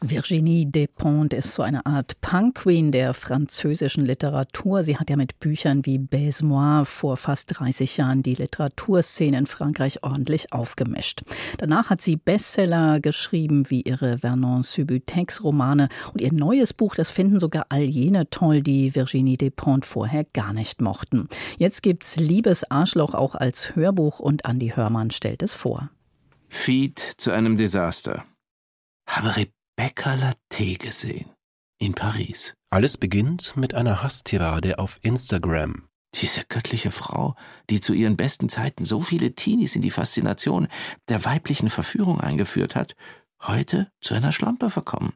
Virginie Despentes ist so eine Art Punk-Queen der französischen Literatur. Sie hat ja mit Büchern wie Baise-moi vor fast 30 Jahren die Literaturszene in Frankreich ordentlich aufgemischt. Danach hat sie Bestseller geschrieben wie ihre Vernon-Subutex-Romane und ihr neues Buch, das finden sogar all jene toll, die Virginie Despentes vorher gar nicht mochten. Jetzt gibt's Liebes Arschloch auch als Hörbuch und Andi Hörmann stellt es vor. Feed zu einem Desaster. Habe Rebecca Latte gesehen. In Paris. Alles beginnt mit einer Hasstirade auf Instagram. Diese göttliche Frau, die zu ihren besten Zeiten so viele Teenies in die Faszination der weiblichen Verführung eingeführt hat, heute zu einer Schlampe verkommen.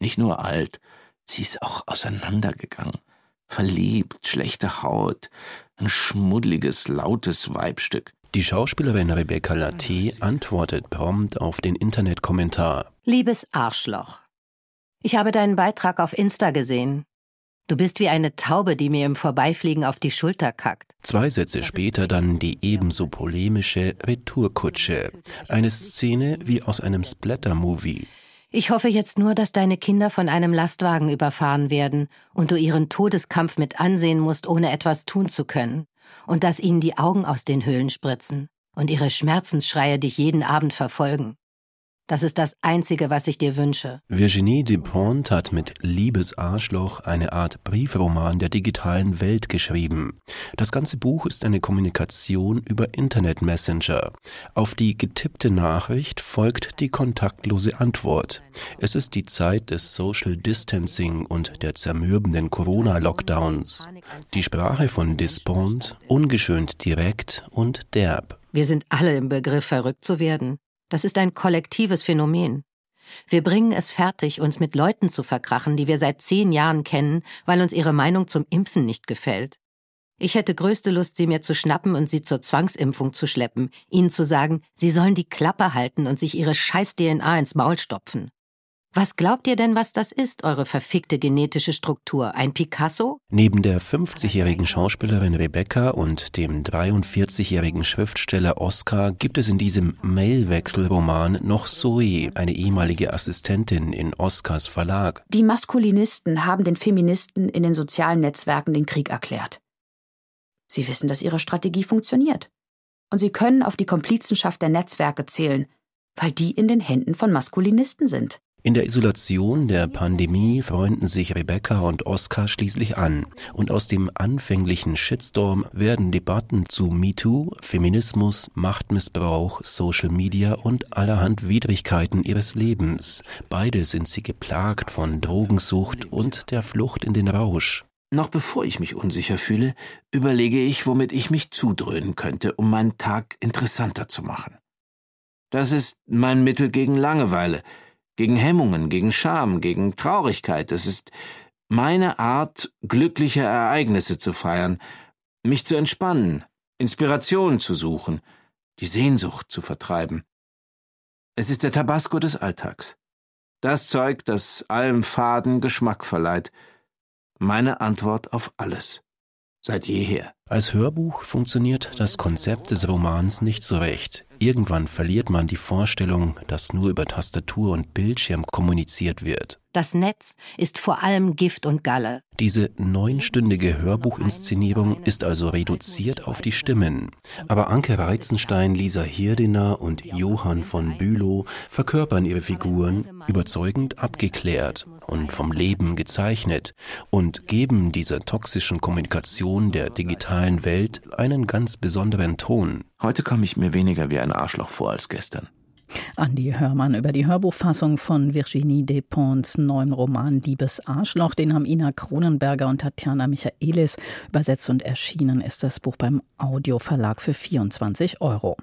Nicht nur alt, sie ist auch auseinandergegangen. Verliebt, schlechte Haut, ein schmuddliges, lautes Weibstück. Die Schauspielerin Rebecca Latte antwortet prompt auf den Internetkommentar. Liebes Arschloch. Ich habe deinen Beitrag auf Insta gesehen. Du bist wie eine Taube, die mir im Vorbeifliegen auf die Schulter kackt. Zwei Sätze später dann die ebenso polemische Retourkutsche. Eine Szene wie aus einem Splatter-Movie. Ich hoffe jetzt nur, dass deine Kinder von einem Lastwagen überfahren werden und du ihren Todeskampf mit ansehen musst, ohne etwas tun zu können und dass ihnen die Augen aus den Höhlen spritzen und ihre Schmerzensschreie dich jeden Abend verfolgen. Das ist das Einzige, was ich dir wünsche. Virginie Dupont hat mit Liebes Arschloch eine Art Briefroman der digitalen Welt geschrieben. Das ganze Buch ist eine Kommunikation über Internet Messenger. Auf die getippte Nachricht folgt die kontaktlose Antwort. Es ist die Zeit des Social Distancing und der zermürbenden Corona-Lockdowns. Die Sprache von Despont ungeschönt direkt und derb. Wir sind alle im Begriff, verrückt zu werden. Das ist ein kollektives Phänomen. Wir bringen es fertig, uns mit Leuten zu verkrachen, die wir seit zehn Jahren kennen, weil uns ihre Meinung zum Impfen nicht gefällt. Ich hätte größte Lust, sie mir zu schnappen und sie zur Zwangsimpfung zu schleppen, ihnen zu sagen, sie sollen die Klappe halten und sich ihre scheiß DNA ins Maul stopfen. Was glaubt ihr denn, was das ist, eure verfickte genetische Struktur? Ein Picasso? Neben der 50-jährigen Schauspielerin Rebecca und dem 43-jährigen Schriftsteller Oscar gibt es in diesem Mailwechselroman noch Zoe, eine ehemalige Assistentin in Oscars Verlag. Die Maskulinisten haben den Feministen in den sozialen Netzwerken den Krieg erklärt. Sie wissen, dass ihre Strategie funktioniert. Und sie können auf die Komplizenschaft der Netzwerke zählen, weil die in den Händen von Maskulinisten sind. In der Isolation der Pandemie freunden sich Rebecca und Oscar schließlich an und aus dem anfänglichen Shitstorm werden Debatten zu MeToo, Feminismus, Machtmissbrauch, Social Media und allerhand Widrigkeiten ihres Lebens. Beide sind sie geplagt von Drogensucht und der Flucht in den Rausch. Noch bevor ich mich unsicher fühle, überlege ich, womit ich mich zudröhnen könnte, um meinen Tag interessanter zu machen. Das ist mein Mittel gegen Langeweile – gegen Hemmungen, gegen Scham, gegen Traurigkeit. Es ist meine Art, glückliche Ereignisse zu feiern, mich zu entspannen, Inspiration zu suchen, die Sehnsucht zu vertreiben. Es ist der Tabasco des Alltags. Das Zeug, das allem faden Geschmack verleiht. Meine Antwort auf alles. Seit jeher. Als Hörbuch funktioniert das Konzept des Romans nicht so recht. Irgendwann verliert man die Vorstellung, dass nur über Tastatur und Bildschirm kommuniziert wird. Das Netz ist vor allem Gift und Galle. Diese neunstündige Hörbuchinszenierung ist also reduziert auf die Stimmen. Aber Anke Reizenstein, Lisa Hirdiner und Johann von Bülow verkörpern ihre Figuren überzeugend abgeklärt und vom Leben gezeichnet und geben dieser toxischen Kommunikation der digitalen Welt einen ganz besonderen Ton. Heute komme ich mir weniger wie ein Arschloch vor als gestern. Andi Hörmann über die Hörbuchfassung von Virginie Despons neuen Roman Liebes Arschloch. Den haben Ina Kronenberger und Tatjana Michaelis übersetzt und erschienen ist das Buch beim Audioverlag für 24 Euro.